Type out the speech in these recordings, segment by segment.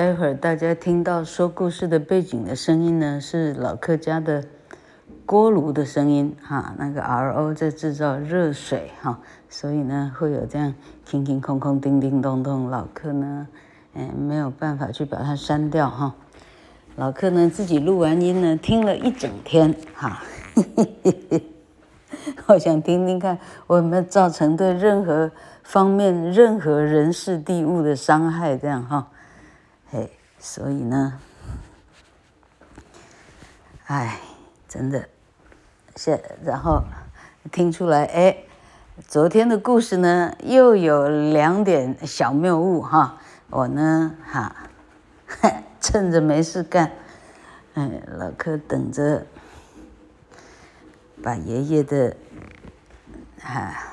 待会儿大家听到说故事的背景的声音呢，是老客家的锅炉的声音哈，那个 RO 在制造热水哈，所以呢会有这样空空空空、叮叮咚咚。老客呢，嗯，没有办法去把它删掉哈。老客呢自己录完音呢，听了一整天哈。我想听听看，我有没有造成对任何方面、任何人事地物的伤害？这样哈，所以呢，哎，真的，现然后听出来，哎，昨天的故事呢，又有两点小谬误哈。我呢，哈，趁着没事干，哎，老柯等着。把爷爷的啊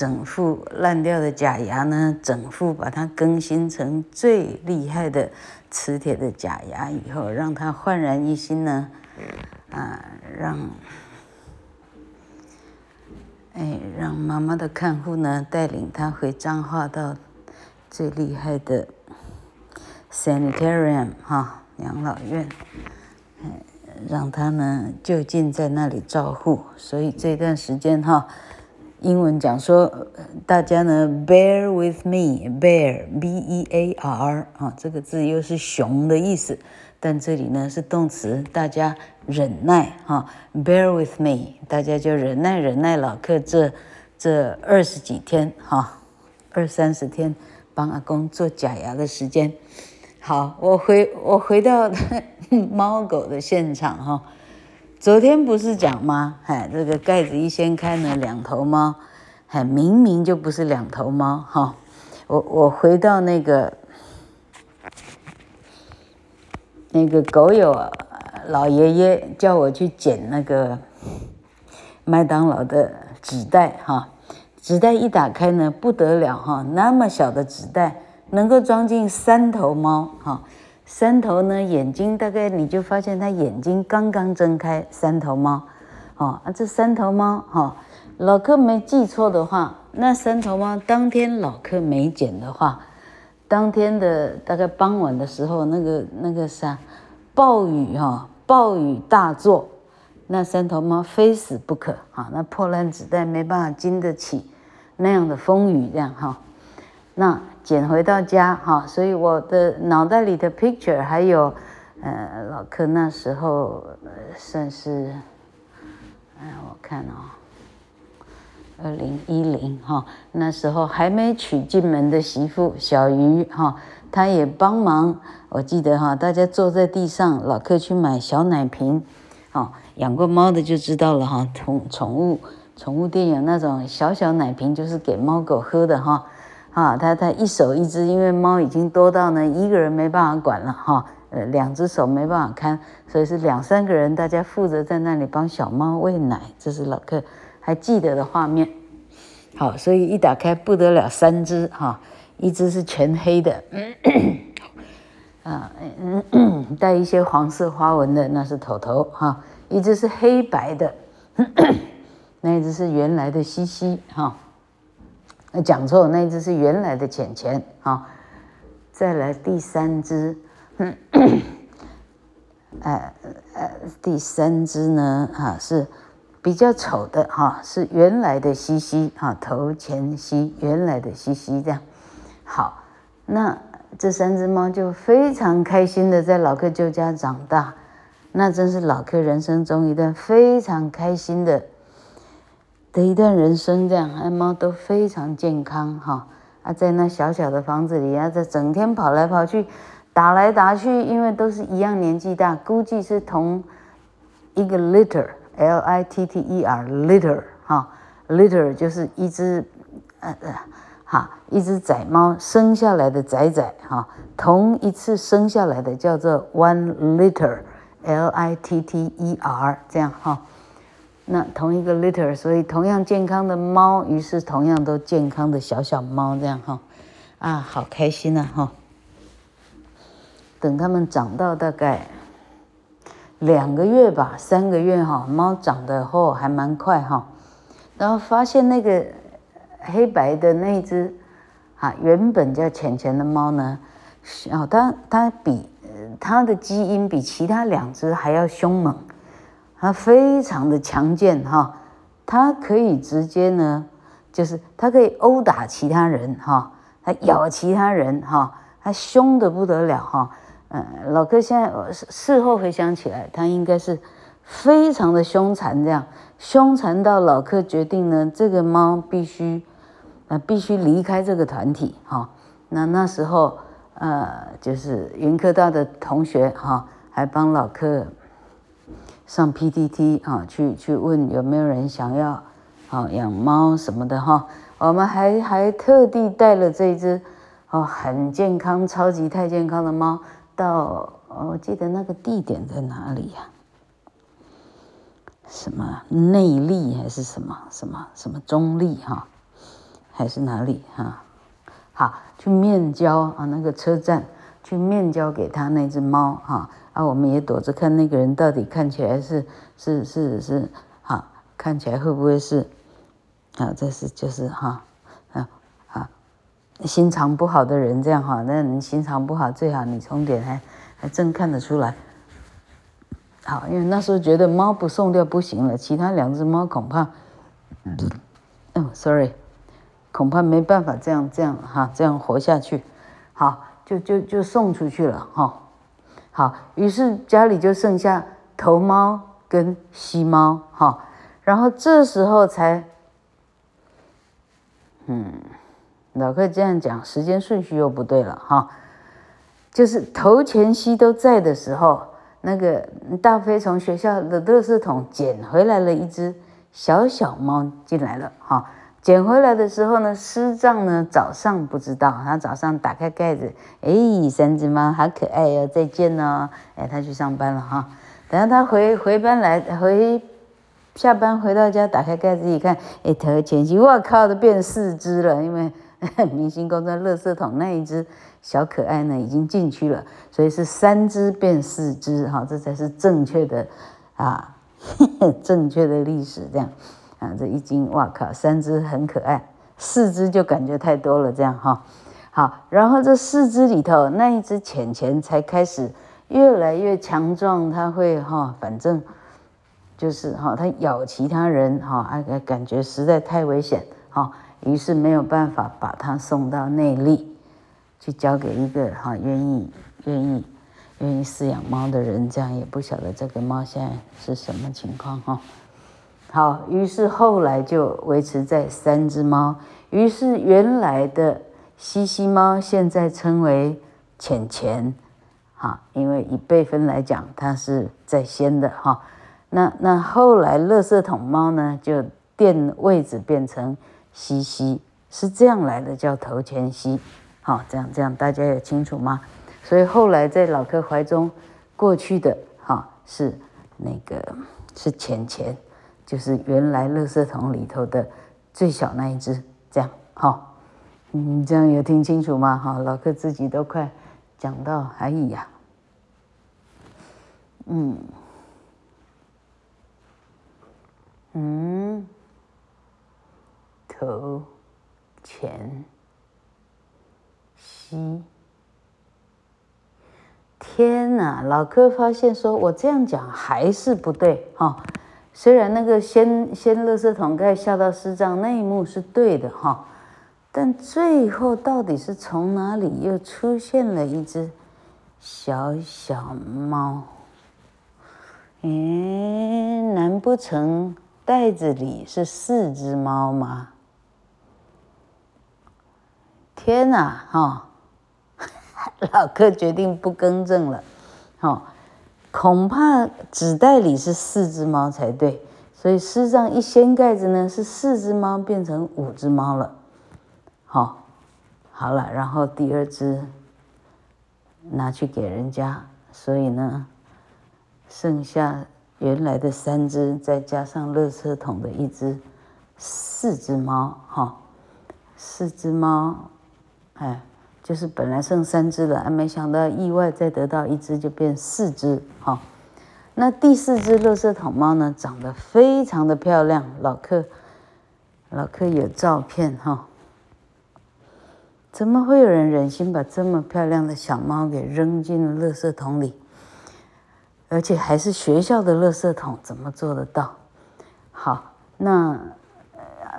整副烂掉的假牙呢，整副把它更新成最厉害的磁铁的假牙以后，让它焕然一新呢，啊，让哎让妈妈的看护呢带领他回彰化到最厉害的 sanitarium 哈养老院，哎让他呢就近在那里照护，所以这段时间哈，英文讲说，大家呢 bear with me，bear b e a r 啊，这个字又是熊的意思，但这里呢是动词，大家忍耐哈，bear with me，大家就忍耐忍耐老客这这二十几天哈，二三十天帮阿公做假牙的时间。好，我回我回到猫狗的现场哈。昨天不是讲吗？哎，这个盖子一掀开呢，两头猫，哎，明明就不是两头猫哈。我我回到那个那个狗友老爷爷叫我去捡那个麦当劳的纸袋哈，纸袋一打开呢，不得了哈，那么小的纸袋。能够装进三头猫，哈，三头呢，眼睛大概你就发现它眼睛刚刚睁开，三头猫，哦，啊，这三头猫，哈，老客没记错的话，那三头猫当天老客没捡的话，当天的大概傍晚的时候，那个那个啥，暴雨哈，暴雨大作，那三头猫非死不可，哈，那破烂纸袋没办法经得起那样的风雨，这样哈，那。捡回到家哈，所以我的脑袋里的 picture 还有，呃，老客那时候算是，哎，我看哦，二零一零哈，那时候还没娶进门的媳妇小鱼哈，她也帮忙。我记得哈，大家坐在地上，老客去买小奶瓶，哦，养过猫的就知道了哈，宠宠物宠物店有那种小小奶瓶，就是给猫狗喝的哈。啊，他他一手一只，因为猫已经多到呢，一个人没办法管了哈，呃，两只手没办法看，所以是两三个人，大家负责在那里帮小猫喂奶，这是老客还记得的画面。好，所以一打开不得了，三只哈，一只是全黑的，啊，带一些黄色花纹的，那是头头哈，一只是黑白的，那一只是原来的西西哈。那讲错，那只是原来的浅浅啊。再来第三只，呃呃，第三只呢啊是比较丑的哈，是原来的西西啊，头前西原来的西西这样。好，那这三只猫就非常开心的在老客舅家长大，那真是老客人生中一段非常开心的。的一段人生，这样，爱猫都非常健康哈。啊，在那小小的房子里啊，在整天跑来跑去，打来打去，因为都是一样年纪大，估计是同一个 litter，L I T T E R，litter 哈，litter 就是一只呃呃哈，一只仔猫生下来的仔仔哈，同一次生下来的叫做 one litter，L I T T E R 这样哈。那同一个 litter，所以同样健康的猫，于是同样都健康的小小猫，这样哈，啊，好开心呐哈！等它们长到大概两个月吧，三个月哈，猫长得后还蛮快哈，然后发现那个黑白的那只啊，原本叫浅浅的猫呢，哦，它它比它的基因比其他两只还要凶猛，它非常的强健哈，它可以直接呢，就是它可以殴打其他人哈，它咬其他人哈，它凶得不得了哈。嗯，老柯现在事后回想起来，它应该是非常的凶残，这样凶残到老柯决定呢，这个猫必须。那必须离开这个团体哈。那那时候，呃，就是云科大的同学哈，还帮老柯上 PTT 啊，去去问有没有人想要啊养猫什么的哈。我们还还特地带了这只哦很健康、超级太健康的猫到，我记得那个地点在哪里呀？什么内力还是什么什么什么中立哈？还是哪里哈？好，去面交啊，那个车站去面交给他那只猫哈，啊我们也躲着看那个人到底看起来是是是是哈，看起来会不会是啊？这是就是哈啊啊，心肠不好的人这样哈，那你心肠不好最好你从脸还还真看得出来。好，因为那时候觉得猫不送掉不行了，其他两只猫恐怕，嗯，sorry。恐怕没办法这样这样哈，这样活下去，好，就就就送出去了哈。好，于是家里就剩下头猫跟西猫哈，然后这时候才，嗯，老柯这样讲，时间顺序又不对了哈。就是头前西都在的时候，那个大飞从学校的垃圾桶捡回来了一只小小猫进来了哈。捡回来的时候呢，师丈呢早上不知道，他早上打开盖子，哎，三只猫好可爱哟，再见哦，哎，他去上班了哈。等下他回回班来，回下班回到家，打开盖子一看，哎，头前去，我靠，都变四只了，因为 明星公专垃圾桶那一只小可爱呢已经进去了，所以是三只变四只哈，这才是正确的啊，正确的历史这样。啊，这一斤，哇靠，三只很可爱，四只就感觉太多了，这样哈。好，然后这四只里头，那一只浅浅才开始越来越强壮，它会哈，反正就是哈，它咬其他人哈，哎，感觉实在太危险哈，于是没有办法把它送到内力去交给一个哈愿意愿意愿意饲养猫的人，这样也不晓得这个猫现在是什么情况哈。好，于是后来就维持在三只猫。于是原来的西西猫现在称为浅浅，哈，因为以辈分来讲，它是在先的哈。那那后来垃圾桶猫呢，就垫位置变成西西，是这样来的，叫头前西。好，这样这样大家也清楚吗？所以后来在老柯怀中过去的哈是那个是浅浅。就是原来垃圾桶里头的最小那一只，这样好，嗯，这样有听清楚吗？哈，老柯自己都快讲到哎呀，嗯嗯，头前西，天哪！老柯发现说，我这样讲还是不对哈。虽然那个掀掀垃圾桶盖下到师丈那一幕是对的哈，但最后到底是从哪里又出现了一只小小猫？诶，难不成袋子里是四只猫吗？天哪，哈！老哥决定不更正了，哈。恐怕纸袋里是四只猫才对，所以师丈一掀盖子呢，是四只猫变成五只猫了。好，好了，然后第二只拿去给人家，所以呢，剩下原来的三只，再加上垃圾桶的一只，四只猫。哈，四只猫，哎。就是本来剩三只了，没想到意外再得到一只，就变四只哈。那第四只垃圾桶猫呢，长得非常的漂亮，老客老客有照片哈。怎么会有人忍心把这么漂亮的小猫给扔进了垃圾桶里？而且还是学校的垃圾桶，怎么做得到？好，那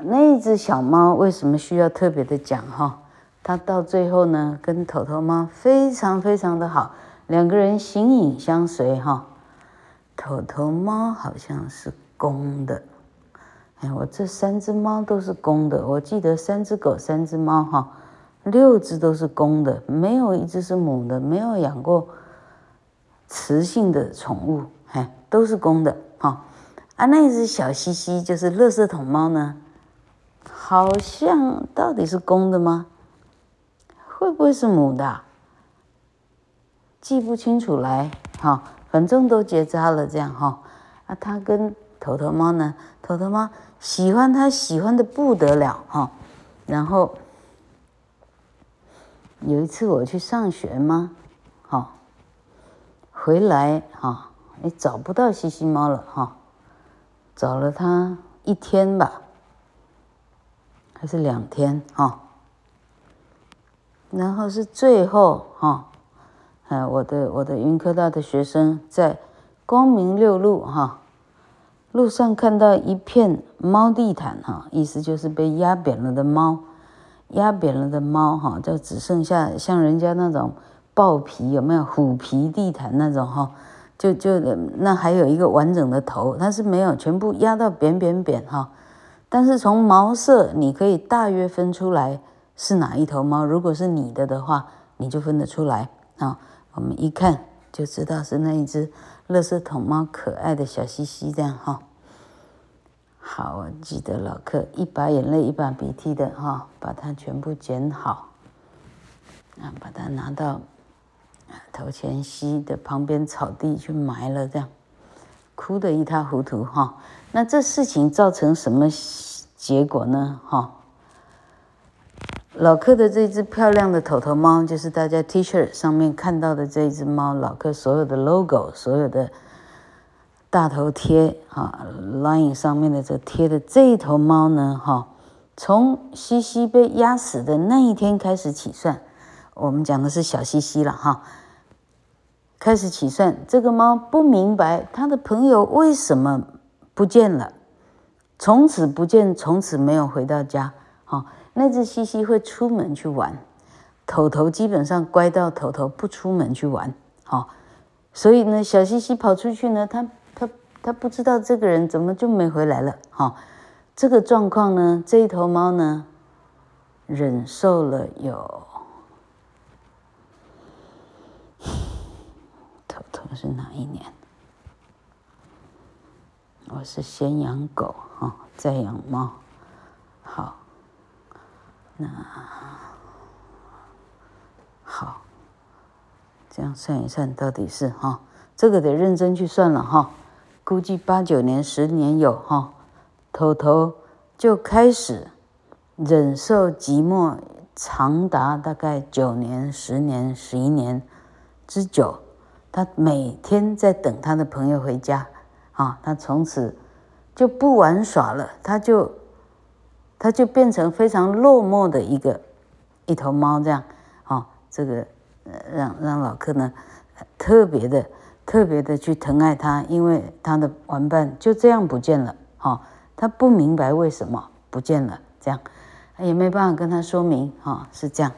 那只小猫为什么需要特别的讲哈？它到最后呢，跟头头猫非常非常的好，两个人形影相随哈。头头猫好像是公的。哎，我这三只猫都是公的。我记得三只狗，三只猫，哈，六只都是公的，没有一只是母的。没有养过雌性的宠物，哎，都是公的，哈。啊，那只小西西就是垃圾桶猫呢，好像到底是公的吗？会不会是母的？记不清楚来，哈，反正都结扎了，这样哈。啊，它跟头头猫呢，头头猫。喜欢他喜欢的不得了哈，然后有一次我去上学嘛，哈，回来哈，也找不到西西猫了哈，找了它一天吧，还是两天哈，然后是最后哈，哎，我的我的云科大的学生在光明六路哈。路上看到一片猫地毯，哈，意思就是被压扁了的猫，压扁了的猫，哈，就只剩下像人家那种豹皮有没有虎皮地毯那种，哈，就就那还有一个完整的头，它是没有全部压到扁扁扁，哈，但是从毛色你可以大约分出来是哪一头猫，如果是你的的话，你就分得出来啊，我们一看就知道是那一只。垃圾桶猫，可爱的小西西，这样哈。好，我记得老克一把眼泪一把鼻涕的哈，把它全部剪好，啊，把它拿到头前溪的旁边草地去埋了，这样，哭得一塌糊涂哈。那这事情造成什么结果呢？哈？老克的这只漂亮的头头猫，就是大家 T 恤上面看到的这一只猫。老克所有的 logo，所有的大头贴啊，line 上面的这贴的这一头猫呢，哈，从西西被压死的那一天开始起算，我们讲的是小西西了哈。开始起算，这个猫不明白它的朋友为什么不见了，从此不见，从此没有回到家，哈。那只西西会出门去玩，头头基本上乖到头头不出门去玩，好，所以呢，小西西跑出去呢，他他他不知道这个人怎么就没回来了，哈，这个状况呢，这一头猫呢，忍受了有，头头是哪一年？我是先养狗哈，再养猫，好。那好，这样算一算，到底是哈，这个得认真去算了哈。估计八九年、十年有哈，头头就开始忍受寂寞，长达大概九年、十年、十一年之久。他每天在等他的朋友回家啊，他从此就不玩耍了，他就。它就变成非常落寞的一个一头猫，这样，哦，这个让让老克呢特别的特别的去疼爱它，因为它的玩伴就这样不见了，哈，他不明白为什么不见了，这样也没办法跟他说明，哈，是这样，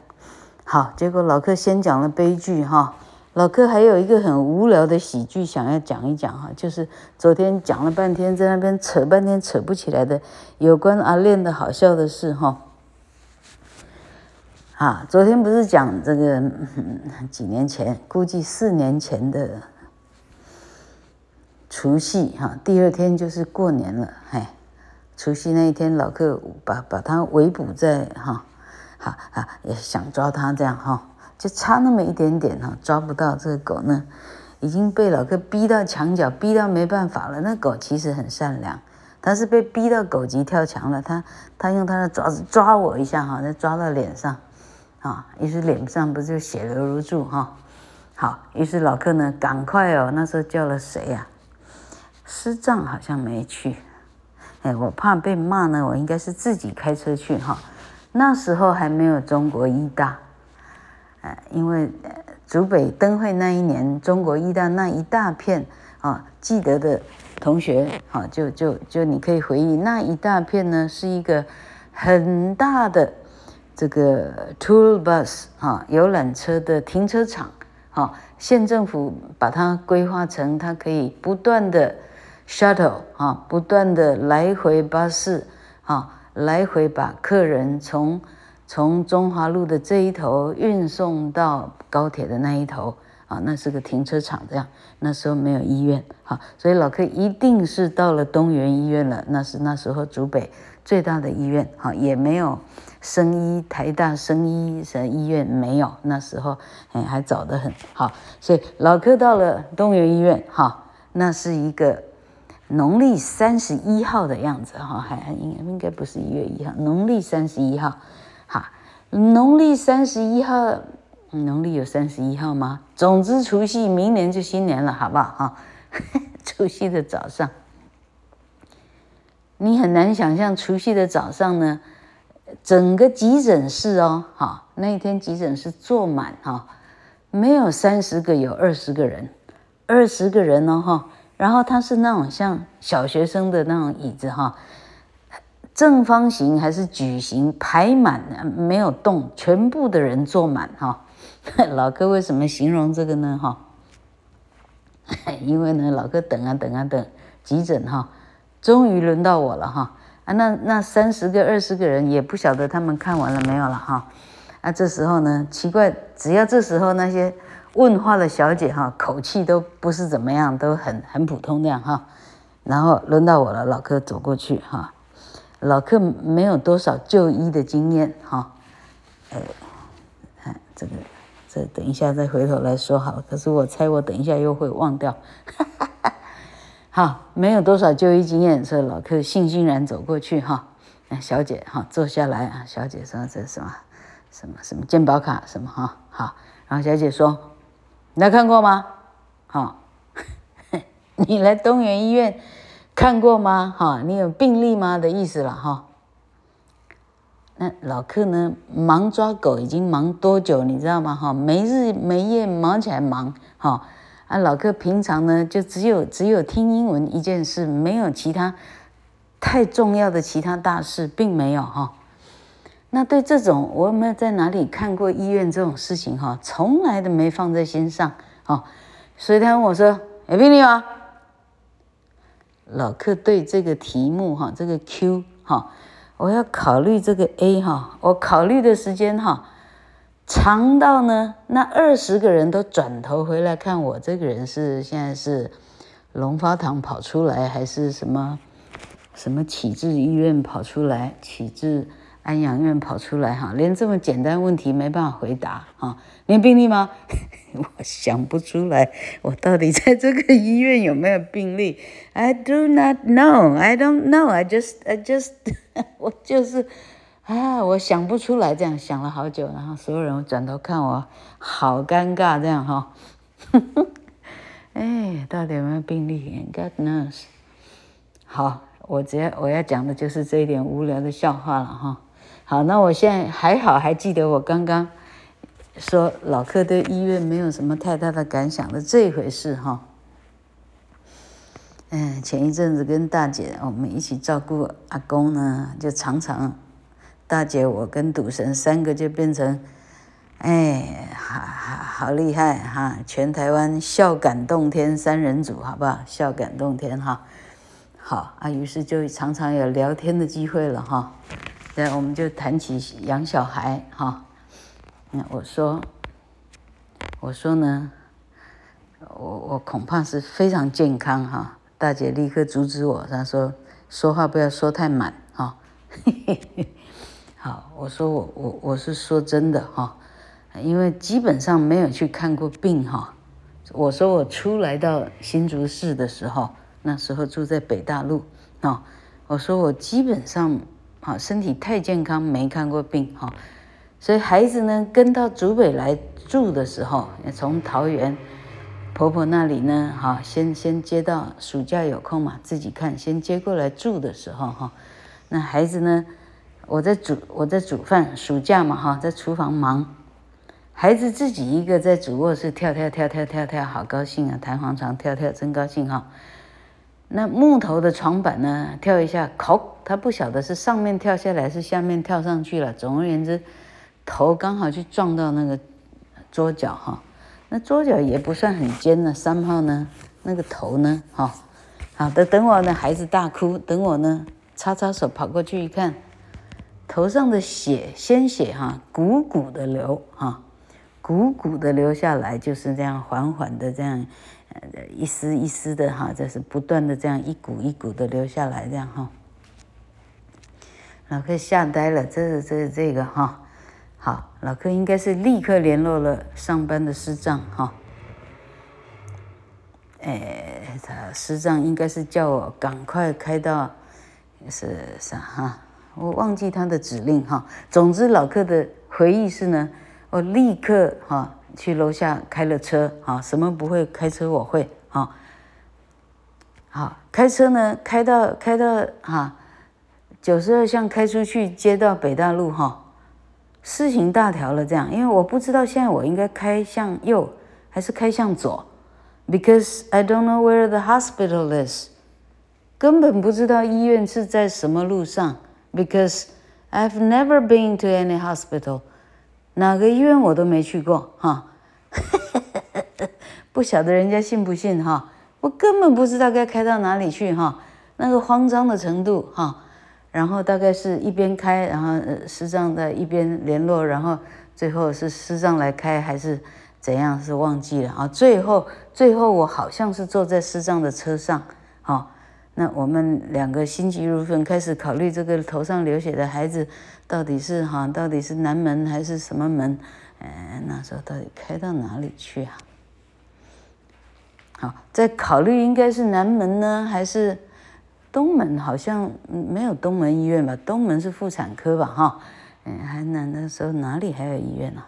好，结果老克先讲了悲剧，哈。老克还有一个很无聊的喜剧想要讲一讲哈，就是昨天讲了半天，在那边扯半天扯不起来的有关阿练的好笑的事哈。啊，昨天不是讲这个 几年前，估计四年前的除夕哈，第二天就是过年了，嘿，除夕那一天，老克把把他围捕在哈，好啊，也想抓他这样哈。就差那么一点点哈，抓不到这个狗呢，已经被老哥逼到墙角，逼到没办法了。那狗其实很善良，但是被逼到狗急跳墙了。它它用它的爪子抓我一下哈，再抓到脸上，啊，于是脸上不就血流如注哈。好，于是老客呢，赶快哦，那时候叫了谁呀？师丈好像没去，哎，我怕被骂呢，我应该是自己开车去哈。那时候还没有中国医大，呃，因为竹北灯会那一年，中国医大那一大片啊，记得的同学啊，就就就你可以回忆那一大片呢，是一个很大的这个 tour bus 啊游览车的停车场，啊，县政府把它规划成它可以不断的 shuttle 啊，不断的来回巴士啊。来回把客人从从中华路的这一头运送到高铁的那一头啊，那是个停车场，这样那时候没有医院，好，所以老柯一定是到了东园医院了，那是那时候竹北最大的医院，好，也没有生医台大生医什医院没有，那时候哎还早得很，好，所以老柯到了东园医院，哈，那是一个。农历三十一号的样子哈，还应该应该不是一月一号，农历三十一号，农历三十一号，农历有三十一号吗？总之除夕明年就新年了，好不好哈？除夕的早上，你很难想象除夕的早上呢，整个急诊室哦，哈，那一天急诊室坐满哈，没有三十个，有二十个人，二十个人哦哈。然后他是那种像小学生的那种椅子哈，正方形还是矩形排满，没有动，全部的人坐满哈。老哥为什么形容这个呢哈？因为呢，老哥等啊等啊等，急诊哈，终于轮到我了哈啊，那那三十个二十个人也不晓得他们看完了没有了哈啊，这时候呢，奇怪，只要这时候那些。问话的小姐哈，口气都不是怎么样，都很很普通这样哈。然后轮到我了，老哥走过去哈。老客没有多少就医的经验哈。呃，看这个，这等一下再回头来说好。可是我猜我等一下又会忘掉。哈哈哈。好，没有多少就医经验，所以老客悻悻然走过去哈。小姐哈，坐下来啊。小姐说这是什么？什么什么健保卡什么哈？好，然后小姐说。你来看过吗？好，你来东园医院看过吗？哈，你有病历吗？的意思了哈。那老客呢？忙抓狗已经忙多久？你知道吗？哈，没日没夜忙起来忙。哈，啊，老客平常呢就只有只有听英文一件事，没有其他太重要的其他大事，并没有哈。那对这种，我有没有在哪里看过医院这种事情哈？从来都没放在心上哈。所以他问我说：“有病例吗？”老客对这个题目哈，这个 Q 哈，我要考虑这个 A 哈，我考虑的时间哈，长到呢，那二十个人都转头回来看我这个人是现在是龙发堂跑出来，还是什么什么启智医院跑出来？启智。安养院跑出来哈，连这么简单问题没办法回答哈。你有病历吗？我想不出来，我到底在这个医院有没有病历？I do not know. I don't know. I just, I just，我就是啊，我想不出来。这样想了好久，然后所有人转头看我，好尴尬这样哈。哎，到底有没有病历？God knows。好，我只要我要讲的就是这一点无聊的笑话了哈。好，那我现在还好，还记得我刚刚说老柯对医院没有什么太大的感想的这一回事哈。嗯，前一阵子跟大姐我们一起照顾阿公呢，就常常大姐我跟赌神三个就变成，哎，好好好厉害哈，全台湾笑感动天三人组，好不好？笑感动天哈。好啊，于是就常常有聊天的机会了哈。对，我们就谈起养小孩哈。那我说，我说呢，我我恐怕是非常健康哈。大姐立刻阻止我，她说说话不要说太满哈。好，我说我我我是说真的哈，因为基本上没有去看过病哈。我说我初来到新竹市的时候，那时候住在北大路啊。我说我基本上。好，身体太健康，没看过病哈，所以孩子呢跟到竹北来住的时候，从桃园婆婆那里呢，哈，先先接到暑假有空嘛，自己看，先接过来住的时候哈，那孩子呢我在煮我在煮饭，暑假嘛哈，在厨房忙，孩子自己一个在主卧室跳跳跳跳跳跳，好高兴啊！弹簧床跳跳真高兴哈。那木头的床板呢，跳一下，口他不晓得是上面跳下来是下面跳上去了。总而言之，头刚好去撞到那个桌角哈。那桌角也不算很尖呢，三号呢，那个头呢，哈，好的，等我呢，孩子大哭，等我呢，擦擦手跑过去一看。头上的血，鲜血哈，汩汩的流哈，汩汩的流下来，就是这样缓缓的这样，呃，一丝一丝的哈，这是不断的这样一股一股的流下来这样哈。老柯吓呆了，这是这是这个哈，好，老柯应该是立刻联络了上班的师长哈，哎，他师长应该是叫我赶快开到，是啥哈？我忘记他的指令哈，总之老柯的回忆是呢，我立刻哈去楼下开了车哈，什么不会开车我会哈，好开车呢开到开到哈九十二巷开出去接到北大路哈，事情大条了这样，因为我不知道现在我应该开向右还是开向左，because I don't know where the hospital is，根本不知道医院是在什么路上。Because I've never been to any hospital，哪个医院我都没去过哈，不晓得人家信不信哈，我根本不知道该开到哪里去哈，那个慌张的程度哈，然后大概是一边开，然后师长在一边联络，然后最后是师长来开还是怎样是忘记了啊，最后最后我好像是坐在师长的车上哈。那我们两个心急如焚，开始考虑这个头上流血的孩子到底是哈，到底是南门还是什么门？哎，那时候到底开到哪里去啊？好，在考虑应该是南门呢，还是东门？好像没有东门医院吧？东门是妇产科吧？哈，嗯，还那那时候哪里还有医院啊？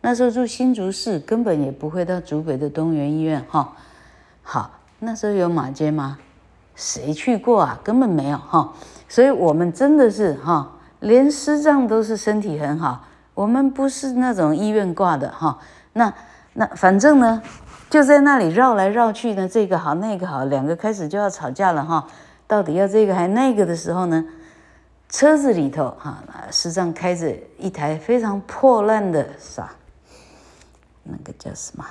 那时候住新竹市，根本也不会到竹北的东元医院哈。好，那时候有马街吗？谁去过啊？根本没有哈，所以我们真的是哈，连师长都是身体很好，我们不是那种医院挂的哈。那那反正呢，就在那里绕来绕去呢，这个好那个好，两个开始就要吵架了哈。到底要这个还那个的时候呢，车子里头哈，实际上开着一台非常破烂的啥，那个叫什么？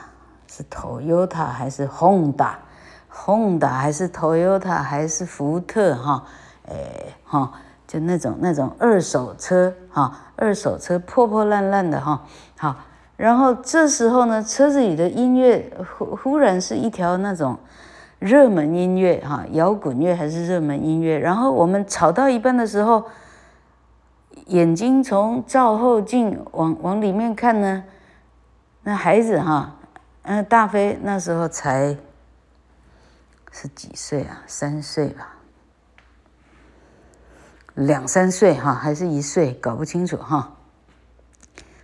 是 Toyota 还是 Honda？Honda 还是 Toyota 还是福特哈，哎哈，就那种那种二手车哈，二手车破破烂烂的哈，好，然后这时候呢，车子里的音乐忽忽然是一条那种热门音乐哈，摇滚乐还是热门音乐，然后我们吵到一半的时候，眼睛从照后镜往往里面看呢，那孩子哈，嗯，大飞那时候才。是几岁啊？三岁吧，两三岁哈，还是一岁？搞不清楚哈。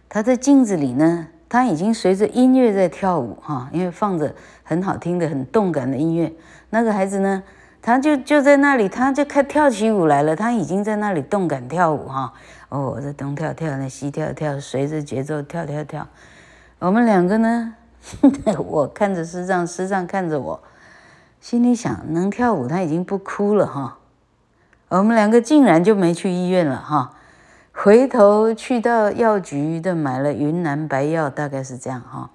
他在镜子里呢，他已经随着音乐在跳舞哈，因为放着很好听的、很动感的音乐。那个孩子呢，他就就在那里，他就开跳起舞来了。他已经在那里动感跳舞哈。哦，这东跳跳，那西跳跳，随着节奏跳跳跳。我们两个呢，我看着师长，师长看着我。心里想，能跳舞他已经不哭了哈，我们两个竟然就没去医院了哈，回头去到药局的买了云南白药，大概是这样哈。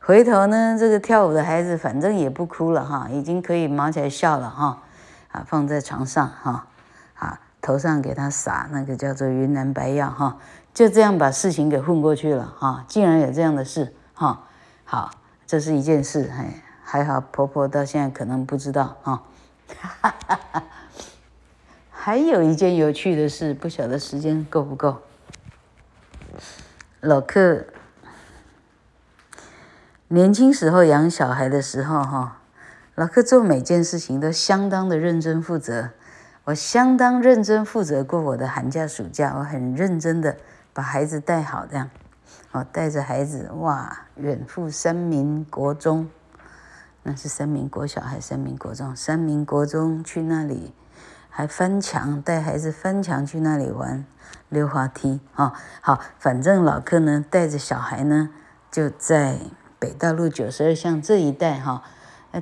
回头呢，这个跳舞的孩子反正也不哭了哈，已经可以忙起来笑了哈，啊，放在床上哈，啊，头上给他撒那个叫做云南白药哈，就这样把事情给混过去了哈，竟然有这样的事哈，好，这是一件事嘿。还好，婆婆到现在可能不知道哈。哈哈哈。还有一件有趣的事，不晓得时间够不够。老克年轻时候养小孩的时候哈，老克做每件事情都相当的认真负责。我相当认真负责过我的寒假暑假，我很认真的把孩子带好，这样，我带着孩子哇，远赴三民国中。那是三民国小还是三民国中？三民国中去那里，还翻墙，带孩子翻墙去那里玩溜滑梯啊。好，反正老克呢带着小孩呢就在北大路九十二巷这一带哈，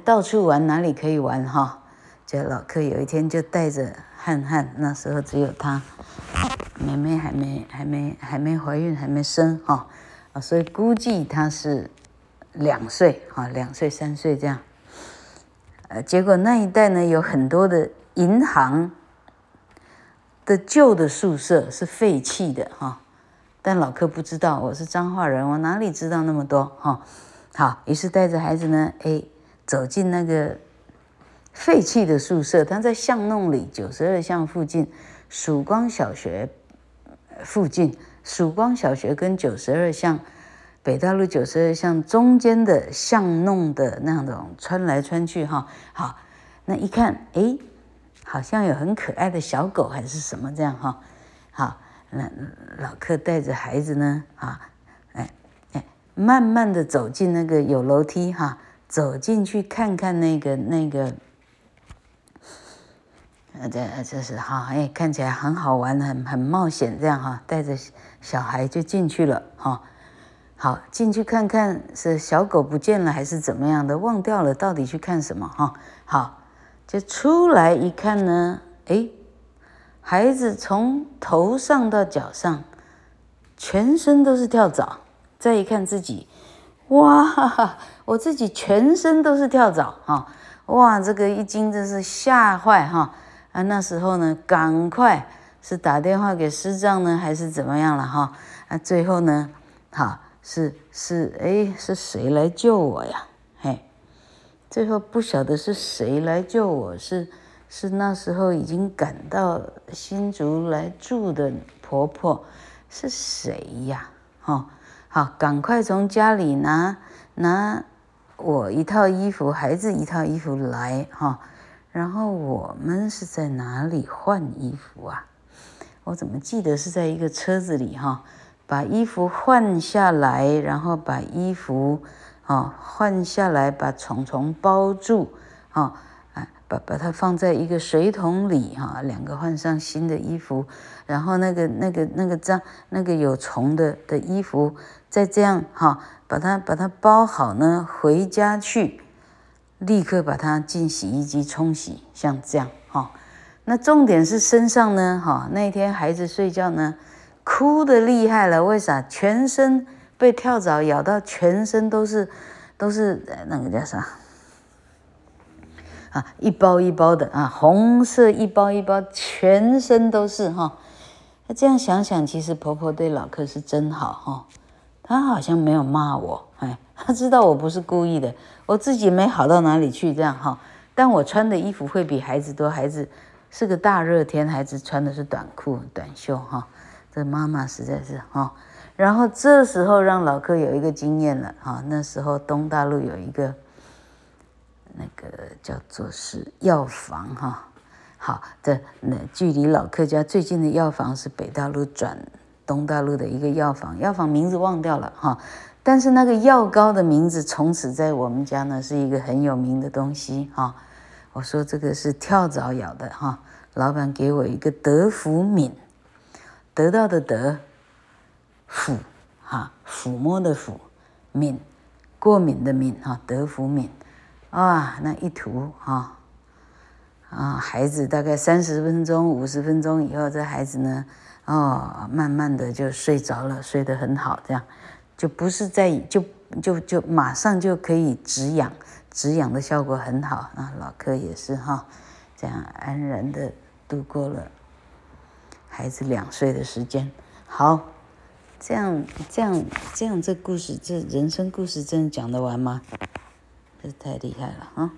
到处玩，哪里可以玩哈？就老克有一天就带着汉汉，那时候只有他，妹妹还没还没还没怀孕，还没生哈啊，所以估计他是两岁哈，两岁三岁这样。呃，结果那一带呢有很多的银行的旧的宿舍是废弃的哈，但老克不知道，我是彰化人，我哪里知道那么多哈？好，于是带着孩子呢，哎，走进那个废弃的宿舍，他在巷弄里九十二巷附近，曙光小学附近，曙光小学跟九十二巷。北大路九十二巷中间的巷弄的那种穿来穿去哈，好，那一看，哎，好像有很可爱的小狗还是什么这样哈，好，那老克带着孩子呢，啊，哎哎，慢慢的走进那个有楼梯哈，走进去看看那个那个，呃，这这是哈，哎，看起来很好玩，很很冒险这样哈，带着小孩就进去了哈。好，进去看看是小狗不见了还是怎么样的，忘掉了到底去看什么哈？好，就出来一看呢，哎，孩子从头上到脚上，全身都是跳蚤。再一看自己，哇哈哈，我自己全身都是跳蚤哈！哇，这个一惊真是吓坏哈！啊，那时候呢，赶快是打电话给师长呢，还是怎么样了哈？啊，最后呢，好。是是哎，是谁来救我呀？最后不晓得是谁来救我，是是那时候已经赶到新竹来住的婆婆，是谁呀？哈，好，赶快从家里拿拿我一套衣服，孩子一套衣服来哈，然后我们是在哪里换衣服啊？我怎么记得是在一个车子里哈？把衣服换下来，然后把衣服啊换下来，把虫虫包住啊，把把它放在一个水桶里哈，两个换上新的衣服，然后那个那个那个脏那个有虫的的衣服，再这样哈，把它把它包好呢，回家去，立刻把它进洗衣机冲洗，像这样哈。那重点是身上呢哈，那天孩子睡觉呢。哭得厉害了，为啥？全身被跳蚤咬到，全身都是，都是那个叫啥？啊，一包一包的啊，红色一包一包，全身都是哈。那这样想想，其实婆婆对老克是真好哈，她好像没有骂我，哎，她知道我不是故意的，我自己没好到哪里去这样哈。但我穿的衣服会比孩子多，孩子是个大热天，孩子穿的是短裤短袖哈。这妈妈实在是哈，然后这时候让老克有一个经验了哈。那时候东大路有一个那个叫做是药房哈，好的，那距离老克家最近的药房是北大路转东大路的一个药房，药房名字忘掉了哈，但是那个药膏的名字从此在我们家呢是一个很有名的东西哈。我说这个是跳蚤咬的哈，老板给我一个德福敏。得到的得，抚哈抚摸的抚，敏过敏的敏哈德福敏，啊那一涂哈啊孩子大概三十分钟五十分钟以后，这孩子呢哦慢慢的就睡着了，睡得很好，这样就不是在就就就马上就可以止痒，止痒的效果很好啊。老柯也是哈，这样安然的度过了。孩子两岁的时间，好，这样这样这样，这故事这人生故事真的讲得完吗？这太厉害了啊！